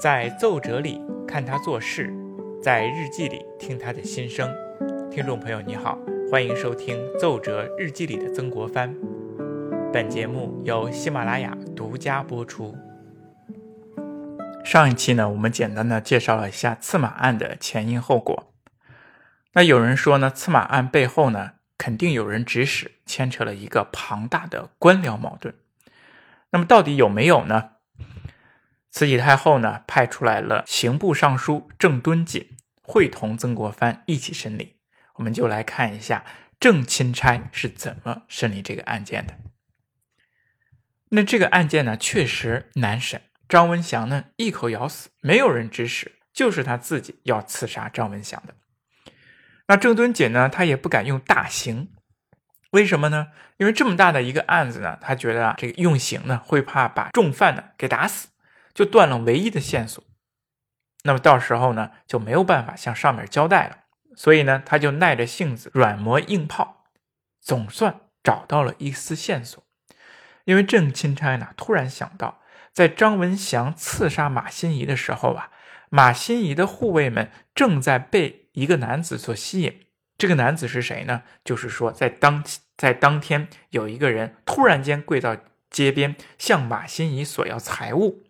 在奏折里看他做事，在日记里听他的心声。听众朋友，你好，欢迎收听《奏折日记里的曾国藩》。本节目由喜马拉雅独家播出。上一期呢，我们简单的介绍了一下刺马案的前因后果。那有人说呢，刺马案背后呢，肯定有人指使，牵扯了一个庞大的官僚矛盾。那么到底有没有呢？慈禧太后呢，派出来了刑部尚书郑敦锦，会同曾国藩一起审理。我们就来看一下郑钦差是怎么审理这个案件的。那这个案件呢，确实难审。张文祥呢，一口咬死，没有人指使，就是他自己要刺杀张文祥的。那郑敦锦呢，他也不敢用大刑，为什么呢？因为这么大的一个案子呢，他觉得啊，这个用刑呢，会怕把重犯呢给打死。就断了唯一的线索，那么到时候呢就没有办法向上面交代了。所以呢，他就耐着性子软磨硬泡，总算找到了一丝线索。因为郑钦差呢突然想到，在张文祥刺杀马新贻的时候啊，马新贻的护卫们正在被一个男子所吸引。这个男子是谁呢？就是说，在当在当天有一个人突然间跪到街边，向马新贻索要财物。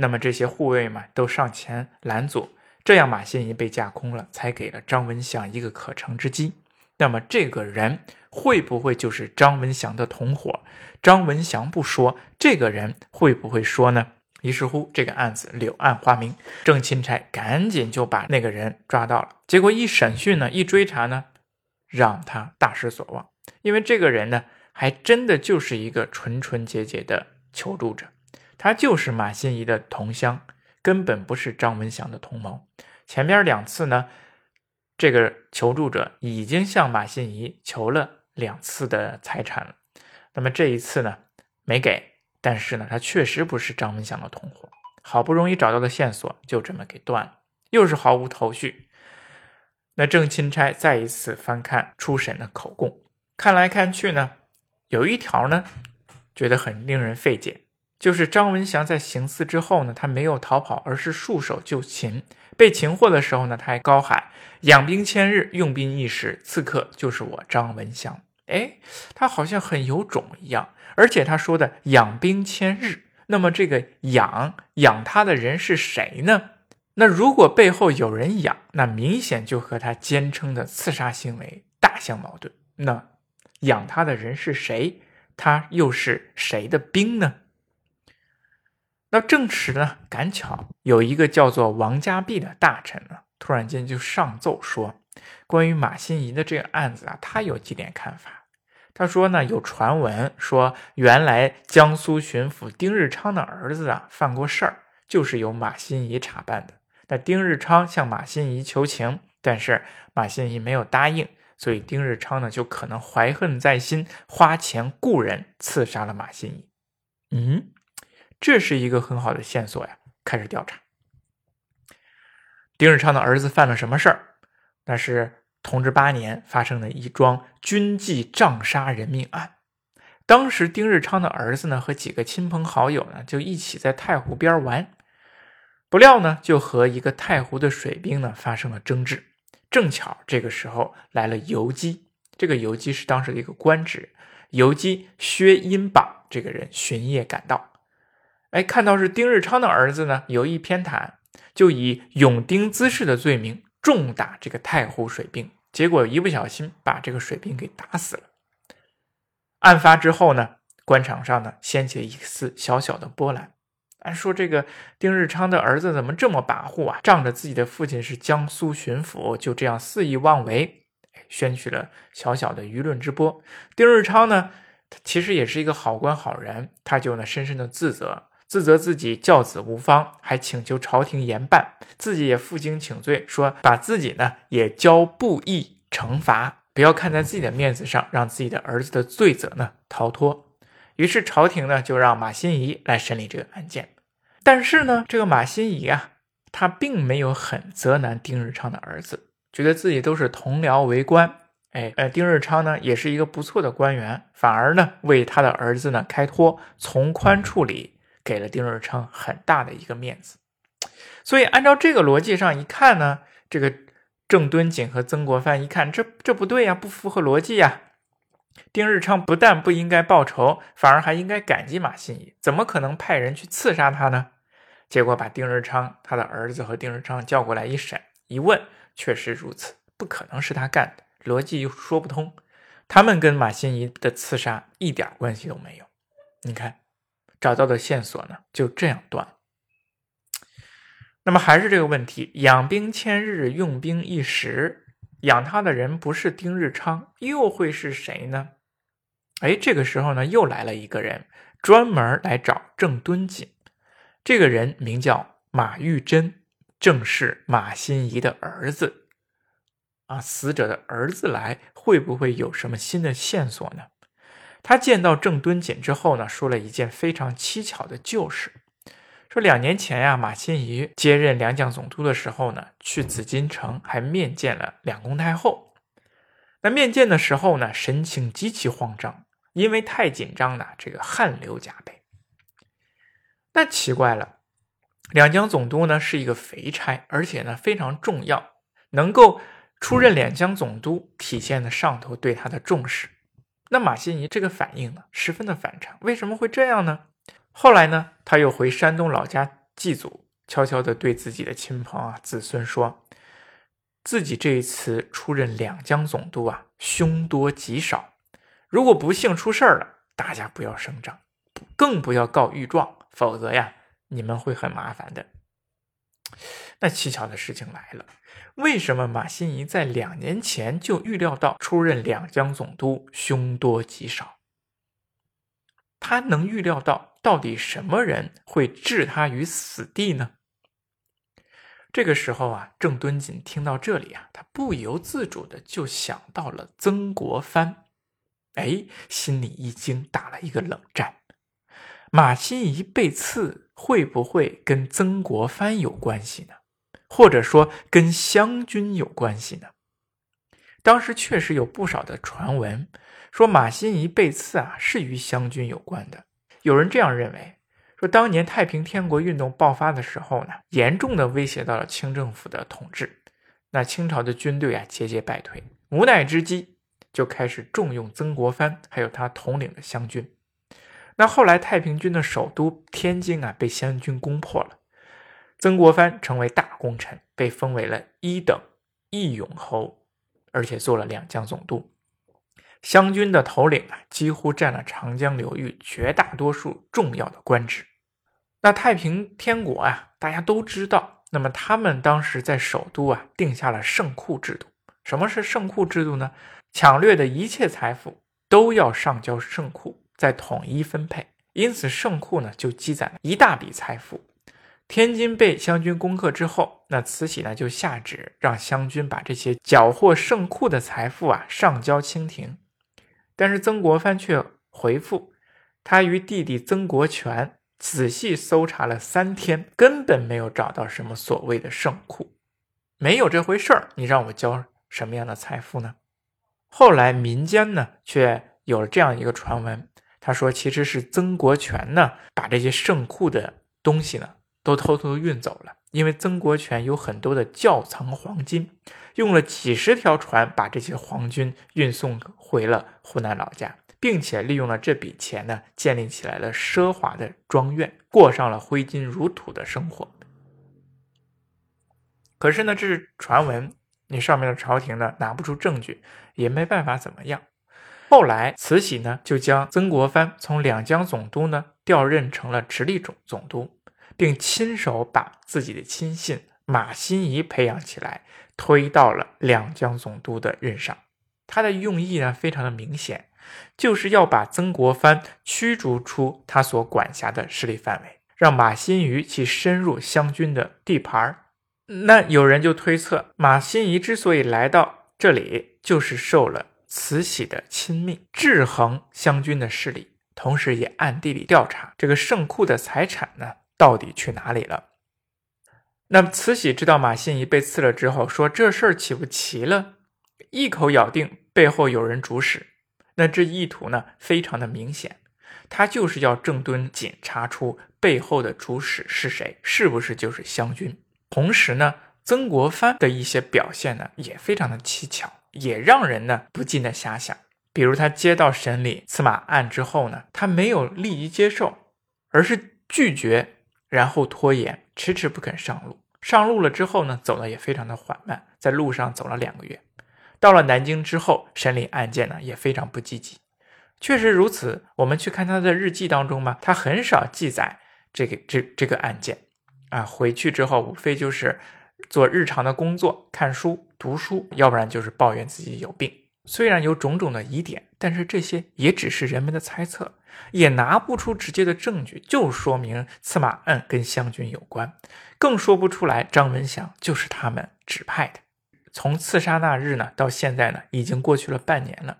那么这些护卫们都上前拦阻，这样马新贻被架空了，才给了张文祥一个可乘之机。那么这个人会不会就是张文祥的同伙？张文祥不说，这个人会不会说呢？于是乎，这个案子柳暗花明，郑钦差赶紧就把那个人抓到了。结果一审讯呢，一追查呢，让他大失所望，因为这个人呢，还真的就是一个纯纯洁洁的求助者。他就是马新贻的同乡，根本不是张文祥的同谋。前边两次呢，这个求助者已经向马新贻求了两次的财产了。那么这一次呢，没给。但是呢，他确实不是张文祥的同伙。好不容易找到的线索，就这么给断了，又是毫无头绪。那郑钦差再一次翻看初审的口供，看来看去呢，有一条呢，觉得很令人费解。就是张文祥在行刺之后呢，他没有逃跑，而是束手就擒。被擒获的时候呢，他还高喊“养兵千日，用兵一时，刺客就是我张文祥”。哎，他好像很有种一样。而且他说的“养兵千日”，那么这个养养他的人是谁呢？那如果背后有人养，那明显就和他坚称的刺杀行为大相矛盾。那养他的人是谁？他又是谁的兵呢？那正迟呢，赶巧有一个叫做王家弼的大臣呢，突然间就上奏说，关于马新贻的这个案子啊，他有几点看法。他说呢，有传闻说，原来江苏巡抚丁日昌的儿子啊犯过事儿，就是由马新贻查办的。那丁日昌向马新贻求情，但是马新贻没有答应，所以丁日昌呢就可能怀恨在心，花钱雇人刺杀了马新贻。嗯。这是一个很好的线索呀！开始调查，丁日昌的儿子犯了什么事儿？那是同治八年发生的一桩军纪杖杀人命案。当时丁日昌的儿子呢，和几个亲朋好友呢，就一起在太湖边玩，不料呢，就和一个太湖的水兵呢发生了争执。正巧这个时候来了游击，这个游击是当时的一个官职，游击薛英榜这个人巡夜赶到。哎，看到是丁日昌的儿子呢，有意偏袒，就以拥丁滋事的罪名重打这个太湖水兵，结果一不小心把这个水兵给打死了。案发之后呢，官场上呢掀起了一丝小小的波澜。按说这个丁日昌的儿子怎么这么跋扈啊？仗着自己的父亲是江苏巡抚，就这样肆意妄为，掀起了小小的舆论之波。丁日昌呢，其实也是一个好官好人，他就呢深深的自责。自责自己教子无方，还请求朝廷严办，自己也负荆请罪，说把自己呢也交布衣惩罚，不要看在自己的面子上，让自己的儿子的罪责呢逃脱。于是朝廷呢就让马新贻来审理这个案件。但是呢，这个马新贻啊，他并没有很责难丁日昌的儿子，觉得自己都是同僚为官，哎，呃，丁日昌呢也是一个不错的官员，反而呢为他的儿子呢开脱，从宽处理。给了丁日昌很大的一个面子，所以按照这个逻辑上一看呢，这个郑敦锦和曾国藩一看，这这不对呀，不符合逻辑呀。丁日昌不但不应该报仇，反而还应该感激马新贻，怎么可能派人去刺杀他呢？结果把丁日昌他的儿子和丁日昌叫过来一审一问，确实如此，不可能是他干的，逻辑又说不通。他们跟马新贻的刺杀一点关系都没有。你看，找到的线索呢，就这样断。那么还是这个问题，养兵千日，用兵一时，养他的人不是丁日昌，又会是谁呢？哎，这个时候呢，又来了一个人，专门来找郑敦锦。这个人名叫马玉珍，正是马新贻的儿子。啊，死者的儿子来，会不会有什么新的线索呢？他见到郑敦锦之后呢，说了一件非常蹊跷的旧事，说两年前呀，马新贻接任两江总督的时候呢，去紫禁城还面见了两宫太后。那面见的时候呢，神情极其慌张。因为太紧张了，这个汗流浃背。那奇怪了，两江总督呢是一个肥差，而且呢非常重要，能够出任两江总督，体现了上头对他的重视。那马新贻这个反应呢，十分的反常。为什么会这样呢？后来呢，他又回山东老家祭祖，悄悄地对自己的亲朋啊、子孙说，自己这一次出任两江总督啊，凶多吉少。如果不幸出事儿了，大家不要声张，更不要告御状，否则呀，你们会很麻烦的。那蹊跷的事情来了，为什么马新贻在两年前就预料到出任两江总督凶多吉少？他能预料到到底什么人会置他于死地呢？这个时候啊，郑敦锦听到这里啊，他不由自主的就想到了曾国藩。哎，心里一惊，打了一个冷战。马新贻被刺，会不会跟曾国藩有关系呢？或者说跟湘军有关系呢？当时确实有不少的传闻说马新贻被刺啊，是与湘军有关的。有人这样认为，说当年太平天国运动爆发的时候呢，严重的威胁到了清政府的统治，那清朝的军队啊节节败退，无奈之机。就开始重用曾国藩，还有他统领的湘军。那后来太平军的首都天津啊，被湘军攻破了。曾国藩成为大功臣，被封为了一等义勇侯，而且做了两江总督。湘军的头领啊，几乎占了长江流域绝大多数重要的官职。那太平天国啊，大家都知道。那么他们当时在首都啊，定下了圣库制度。什么是圣库制度呢？抢掠的一切财富都要上交圣库，再统一分配。因此，圣库呢就积攒了一大笔财富。天津被湘军攻克之后，那慈禧呢就下旨让湘军把这些缴获圣库的财富啊上交清廷。但是曾国藩却回复，他与弟弟曾国荃仔细搜查了三天，根本没有找到什么所谓的圣库，没有这回事儿。你让我交什么样的财富呢？后来民间呢，却有了这样一个传闻，他说其实是曾国荃呢，把这些圣库的东西呢，都偷偷运走了。因为曾国荃有很多的窖藏黄金，用了几十条船把这些黄金运送回了湖南老家，并且利用了这笔钱呢，建立起来了奢华的庄院，过上了挥金如土的生活。可是呢，这是传闻。你上面的朝廷呢拿不出证据，也没办法怎么样。后来慈禧呢就将曾国藩从两江总督呢调任成了直隶总总督，并亲手把自己的亲信马新贻培养起来，推到了两江总督的任上。他的用意呢非常的明显，就是要把曾国藩驱逐出他所管辖的势力范围，让马新贻去深入湘军的地盘儿。那有人就推测，马新贻之所以来到这里，就是受了慈禧的亲命，制衡湘军的势力，同时也暗地里调查这个圣库的财产呢，到底去哪里了。那么慈禧知道马新贻被刺了之后，说这事儿岂不奇了？一口咬定背后有人主使。那这意图呢，非常的明显，他就是要郑敦锦查出背后的主使是谁，是不是就是湘军。同时呢，曾国藩的一些表现呢，也非常的蹊跷，也让人呢不禁的遐想。比如他接到审理刺马案之后呢，他没有立即接受，而是拒绝，然后拖延，迟迟不肯上路。上路了之后呢，走的也非常的缓慢，在路上走了两个月。到了南京之后，审理案件呢也非常不积极。确实如此，我们去看他的日记当中嘛，他很少记载这个这这个案件啊。回去之后，无非就是做日常的工作，看书、读书，要不然就是抱怨自己有病。虽然有种种的疑点，但是这些也只是人们的猜测，也拿不出直接的证据，就说明刺马案跟湘军有关，更说不出来张文祥就是他们指派的。从刺杀那日呢到现在呢，已经过去了半年了，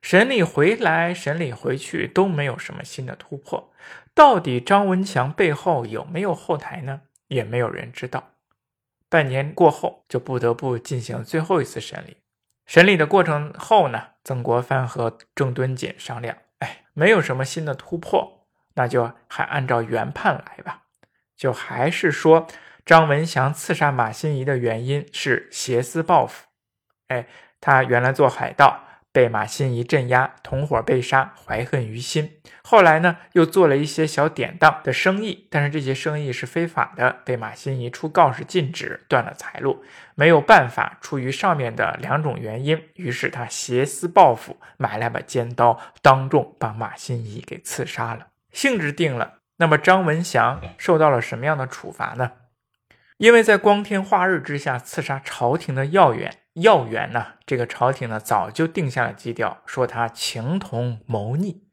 审理回来，审理回去都没有什么新的突破。到底张文祥背后有没有后台呢？也没有人知道。半年过后，就不得不进行最后一次审理。审理的过程后呢，曾国藩和郑敦锦商量，哎，没有什么新的突破，那就还按照原判来吧。就还是说张文祥刺杀马新贻的原因是挟私报复，哎，他原来做海盗。被马新贻镇压，同伙被杀，怀恨于心。后来呢，又做了一些小典当的生意，但是这些生意是非法的，被马新贻出告示禁止，断了财路。没有办法，出于上面的两种原因，于是他挟私报复，买来把尖刀，当众把马新贻给刺杀了。性质定了，那么张文祥受到了什么样的处罚呢？因为在光天化日之下刺杀朝廷的要员。要员呢？这个朝廷呢早就定下了基调，说他情同谋逆，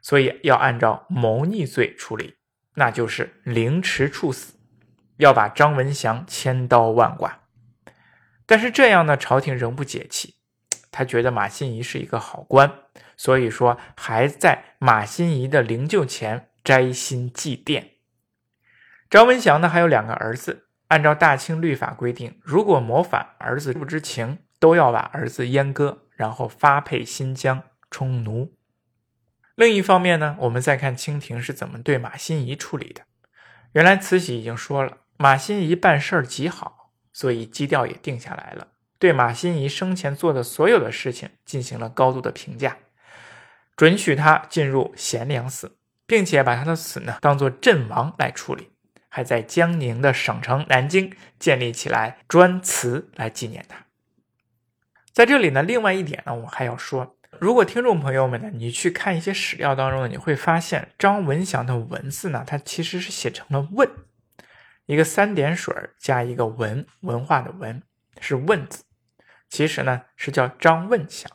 所以要按照谋逆罪处理，那就是凌迟处死，要把张文祥千刀万剐。但是这样呢，朝廷仍不解气，他觉得马新贻是一个好官，所以说还在马新贻的灵柩前摘心祭奠。张文祥呢还有两个儿子。按照大清律法规定，如果谋反，儿子不知情，都要把儿子阉割，然后发配新疆充奴。另一方面呢，我们再看清廷是怎么对马新贻处理的。原来慈禧已经说了，马新贻办事儿极好，所以基调也定下来了，对马新贻生前做的所有的事情进行了高度的评价，准许他进入贤良寺，并且把他的死呢当做阵亡来处理。还在江宁的省城南京建立起来专祠来纪念他。在这里呢，另外一点呢，我还要说，如果听众朋友们呢，你去看一些史料当中呢，你会发现张文祥的文字呢，它其实是写成了问，一个三点水加一个文，文化的文是问字，其实呢是叫张问祥。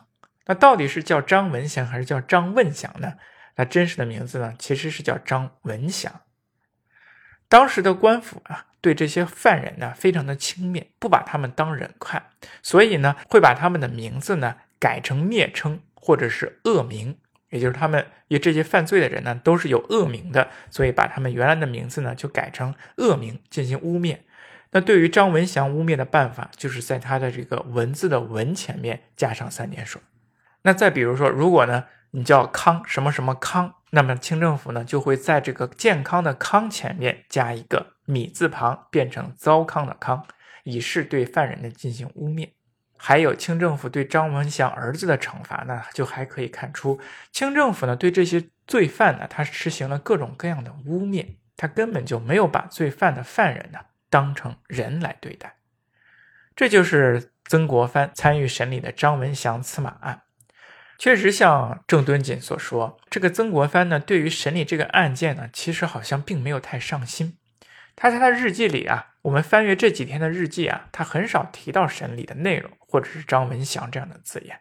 那到底是叫张文祥还是叫张问祥呢？那真实的名字呢，其实是叫张文祥。当时的官府啊，对这些犯人呢，非常的轻蔑，不把他们当人看，所以呢，会把他们的名字呢改成蔑称或者是恶名，也就是他们也这些犯罪的人呢，都是有恶名的，所以把他们原来的名字呢就改成恶名进行污蔑。那对于张文祥污蔑的办法，就是在他的这个文字的文前面加上三点水。那再比如说，如果呢？你叫康什么什么康，那么清政府呢就会在这个健康的康前面加一个米字旁，变成糟糠的糠，以示对犯人的进行污蔑。还有清政府对张文祥儿子的惩罚呢，就还可以看出清政府呢对这些罪犯呢，他实行了各种各样的污蔑，他根本就没有把罪犯的犯人呢当成人来对待。这就是曾国藩参与审理的张文祥刺马案。确实像郑敦锦所说，这个曾国藩呢，对于审理这个案件呢，其实好像并没有太上心。他在他日记里啊，我们翻阅这几天的日记啊，他很少提到审理的内容，或者是张文祥这样的字眼。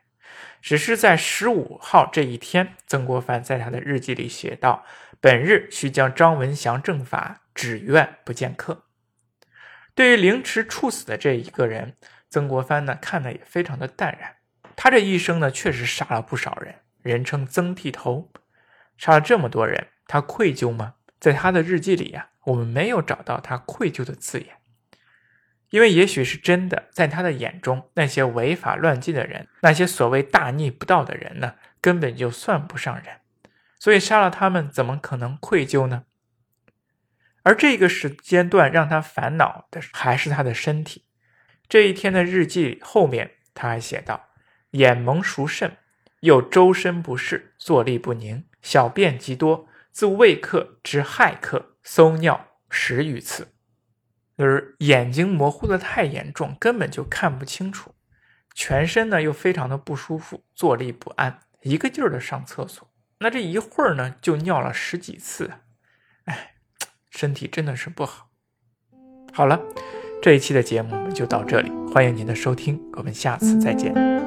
只是在十五号这一天，曾国藩在他的日记里写道：“本日需将张文祥正法，只愿不见客。”对于凌迟处死的这一个人，曾国藩呢，看的也非常的淡然。他这一生呢，确实杀了不少人，人称曾剃头，杀了这么多人，他愧疚吗？在他的日记里呀，我们没有找到他愧疚的字眼，因为也许是真的，在他的眼中，那些违法乱纪的人，那些所谓大逆不道的人呢，根本就算不上人，所以。所以杀了他们怎么可能愧疚呢？而这个时间段让他烦恼的还是他的身体。这一天的日记后面他还写道：“眼蒙熟甚，又周身不适，坐立不宁，小便极多，自胃客至骇客，搜尿十余次。”就是眼睛模糊的太严重，根本就看不清楚。全身呢又非常的不舒服，坐立不安，一个劲儿的上厕所。那这一会儿呢就尿了十几次，哎，身体真的是不好。好了，这一期的节目我们就到这里，欢迎您的收听，我们下次再见。